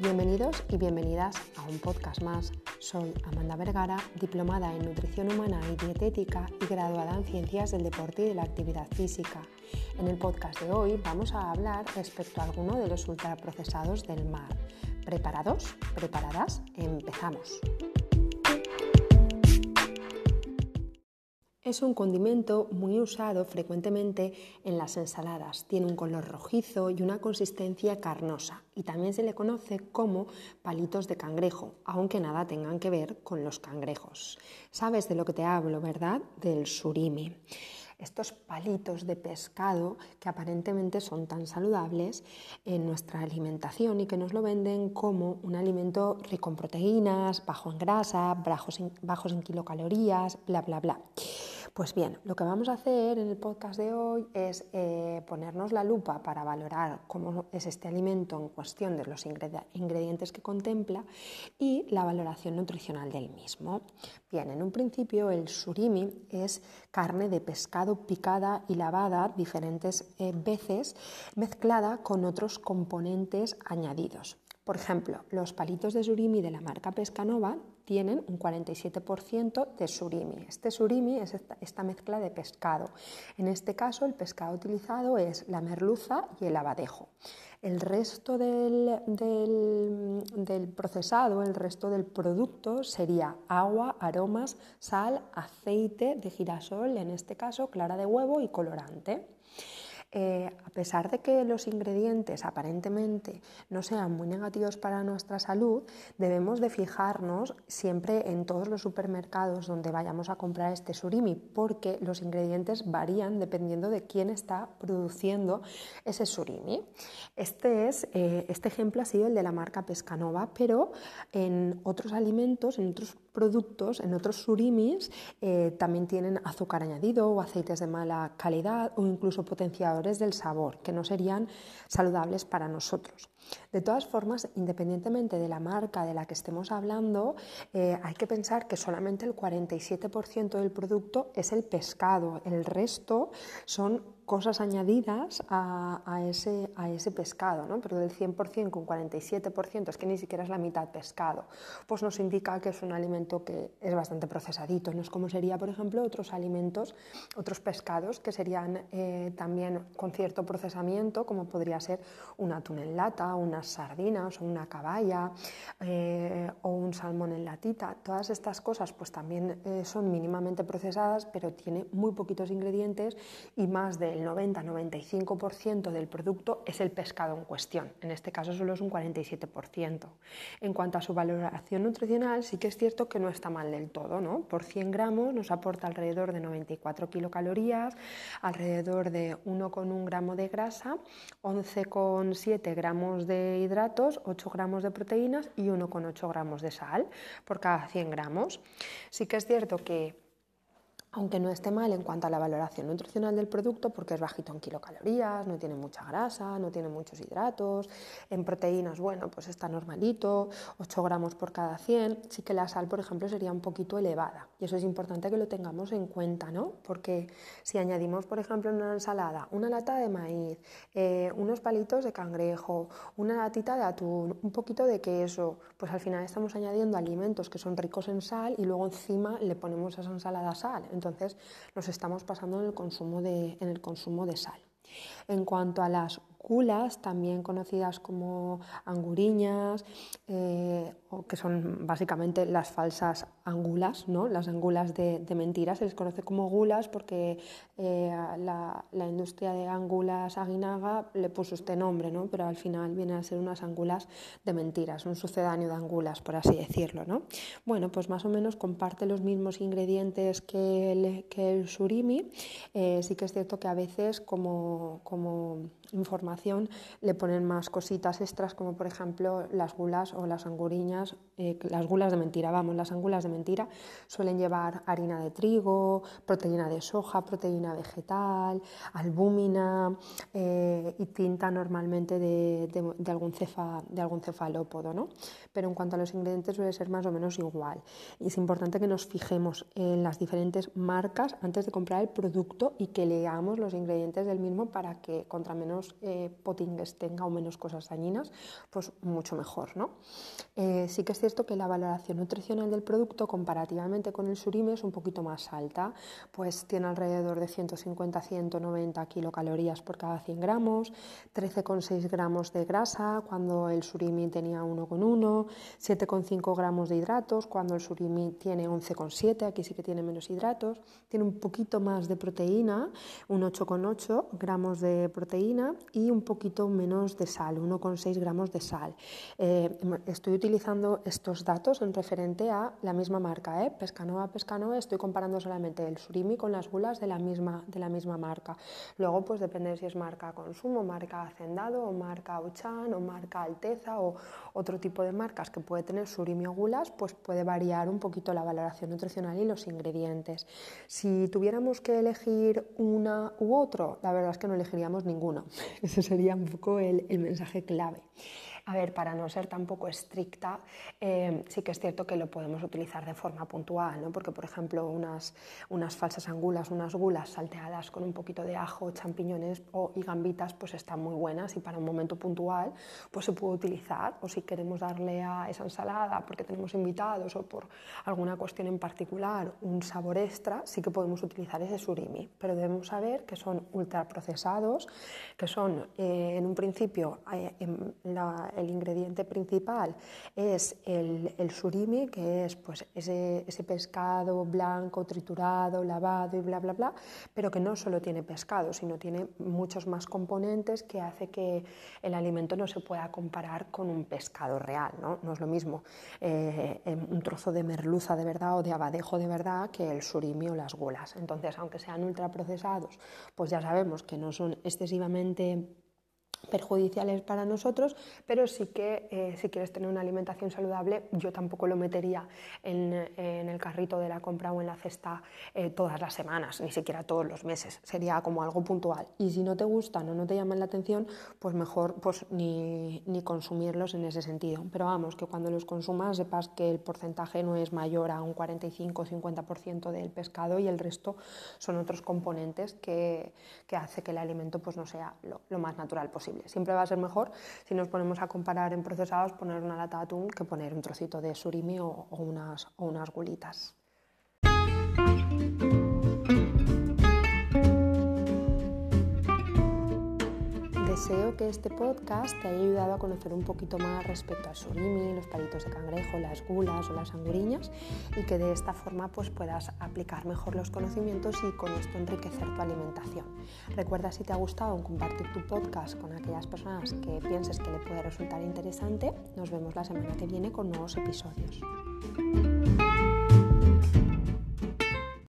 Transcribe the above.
Bienvenidos y bienvenidas a un podcast más. Soy Amanda Vergara, diplomada en nutrición humana y dietética y graduada en ciencias del deporte y de la actividad física. En el podcast de hoy vamos a hablar respecto a alguno de los ultraprocesados del mar. ¿Preparados? ¿Preparadas? Empezamos. Es un condimento muy usado frecuentemente en las ensaladas. Tiene un color rojizo y una consistencia carnosa y también se le conoce como palitos de cangrejo, aunque nada tengan que ver con los cangrejos. Sabes de lo que te hablo, ¿verdad? Del surimi estos palitos de pescado que aparentemente son tan saludables en nuestra alimentación y que nos lo venden como un alimento rico en proteínas, bajo en grasa, bajos en, en kilocalorías, bla, bla, bla. Pues bien, lo que vamos a hacer en el podcast de hoy es eh, ponernos la lupa para valorar cómo es este alimento en cuestión de los ingredientes que contempla y la valoración nutricional del mismo. Bien, en un principio el surimi es carne de pescado picada y lavada diferentes eh, veces mezclada con otros componentes añadidos. Por ejemplo, los palitos de surimi de la marca Pescanova tienen un 47% de surimi. Este surimi es esta, mezcla de pescado. En este caso, el pescado utilizado es la merluza y el abadejo. El resto del, del, procesado, el resto del producto sería agua, aromas, sal, aceite de girasol, en este caso clara de huevo y colorante. Eh, a pesar de que los ingredientes aparentemente no sean muy negativos para nuestra salud, debemos de fijarnos siempre en todos los supermercados donde vayamos a comprar este surimi, porque los ingredientes varían dependiendo de quién está produciendo ese surimi. Este, es, eh, este ejemplo ha sido el de la marca Pescanova, pero en otros alimentos, en otros productos, en otros surimis, eh, también tienen azúcar añadido o aceites de mala calidad o incluso potenciadores del sabor, que no serían saludables para nosotros. De todas formas, independientemente de la marca de la que estemos hablando, eh, hay que pensar que solamente el 47% del producto es el pescado, el resto son cosas añadidas a, ese, pescado, ¿no? pero del 100% con 47% es que ni siquiera es la mitad pescado, pues nos indica que es un alimento que es bastante procesadito, no es como sería, por ejemplo, otros alimentos, otros pescados que serían eh, también con cierto procesamiento, como podría ser un atún en lata, unas sardinas o una caballa eh, o un salmón en latita. Todas estas cosas pues también eh, son mínimamente procesadas, pero tiene muy poquitos ingredientes y más del 90-95% del producto es el pescado en cuestión. En este caso solo es un 47%. En cuanto a su valoración nutricional, sí que es cierto que no está mal del todo. ¿no? Por 100 gramos nos aporta alrededor de 94 kilocalorías, alrededor de 1,1 gramo de grasa, 11,7 gramos de hidratos, 8 gramos de proteínas y 1,8 gramos de sal por cada 100 gramos. Sí que es cierto que aunque no esté mal en cuanto a la valoración nutricional del producto, porque es bajito en kilocalorías, no tiene mucha grasa, no tiene muchos hidratos, en proteínas, bueno, pues está normalito, 8 gramos por cada 100, sí que la sal, por ejemplo, sería un poquito elevada, y eso es importante que lo tengamos en cuenta, ¿no? Porque si añadimos, por ejemplo, en una ensalada una lata de maíz, eh, unos palitos de cangrejo, una latita de atún, un poquito de queso, pues al final estamos añadiendo alimentos que son ricos en sal y luego encima le ponemos a esa ensalada sal entonces nos estamos pasando en el consumo de, en el consumo de sal. En cuanto a las gulas, también conocidas como anguriñas, eh, que son básicamente las falsas angulas, ¿no? las angulas de, de mentira, se les conoce como gulas porque eh, la, industria de angulas aguinaga le puso este nombre, ¿no? pero al final vienen a ser unas angulas de mentiras, un sucedáneo de angulas, por así decirlo. ¿no? Bueno, pues más o menos comparte los mismos ingredientes que el, que el surimi, eh, sí que es cierto que a veces como, como información le ponen más cositas extras como por ejemplo las gulas o las anguriñas, eh, las gulas de mentira, vamos, las angulas de mentira suelen llevar harina de trigo, proteína de soja, proteína vegetal, albúmina, eh, y tinta normalmente de, algún de algún cefalópodo, ¿no? Pero en cuanto a los ingredientes suele ser más o menos igual. Y es importante que nos fijemos en las diferentes marcas antes de comprar el producto y que leamos los ingredientes del mismo para que contra menos eh, potingues tenga o menos cosas dañinas, pues mucho mejor, ¿no? Eh, sí que es cierto que la valoración nutricional del producto comparativamente con el surimi es un poquito más alta, pues tiene alrededor de 150-190 kilocalorías por cada 100 gramos, 13,6 gramos de grasa cuando el surimi tenía 1,1, 7,5 gramos de hidratos cuando el surimi tiene 11,7, aquí sí que tiene menos hidratos, tiene un poquito más de proteína, un 8,8 gramos de proteína y un poquito menos de sal, 1,6 gramos de sal. Eh, estoy utilizando estos datos en referente a la misma marca, ¿eh? Pescanova, Pescanova, estoy comparando solamente el surimi con las gulas de la misma, de la misma marca. Luego, pues depende si es marca Consumo, marca Hacendado marca Uchan o marca Alteza o otro tipo de marcas que puede tener surimi o gulas, pues puede variar un poquito la valoración nutricional y los ingredientes. Si tuviéramos que elegir una u otro, la verdad es que no elegiríamos ninguno. Ese sería un poco el, el mensaje clave. A ver, para no ser tampoco estricta, eh, sí que es cierto que lo podemos utilizar de forma puntual, ¿no? porque por ejemplo unas, unas falsas angulas, unas gulas salteadas con un poquito de ajo, champiñones o, y gambitas, pues están muy buenas y para un momento puntual pues se puede utilizar. O si queremos darle a esa ensalada porque tenemos invitados o por alguna cuestión en particular un sabor extra, sí que podemos utilizar ese surimi. Pero debemos saber que son ultraprocesados, que son eh, en un principio eh, en la el ingrediente principal es el, surimi, que es pues, ese, pescado blanco, triturado, lavado y bla, bla, bla, pero que no solo tiene pescado, sino tiene muchos más componentes que hace que el alimento no se pueda comparar con un pescado real. No, no es lo mismo eh, un trozo de merluza de verdad o de abadejo de verdad que el surimi o las gulas. Entonces, aunque sean ultraprocesados, pues ya sabemos que no son excesivamente perjudiciales para nosotros, pero sí que eh, si quieres tener una alimentación saludable, yo tampoco lo metería en, el carrito de la compra o en la cesta eh, todas las semanas, ni siquiera todos los meses, sería como algo puntual. Y si no te gustan o no te llaman la atención, pues mejor pues, ni, ni consumirlos en ese sentido. Pero vamos, que cuando los consumas sepas que el porcentaje no es mayor a un 45 o 50% del pescado y el resto son otros componentes que, que hace que el alimento pues, no sea lo, lo más natural posible. Siempre va a ser mejor si nos ponemos a comparar en procesados poner una lata de atún que poner un trocito de surimi o, unas, o unas gulitas. Deseo que este podcast te haya ayudado a conocer un poquito más respecto al surimi, los palitos de cangrejo, las gulas o las anguriñas y que de esta forma pues puedas aplicar mejor los conocimientos y con esto enriquecer tu alimentación. Recuerda si te ha gustado compartir tu podcast con aquellas personas que pienses que le puede resultar interesante. Nos vemos la semana que viene con nuevos episodios.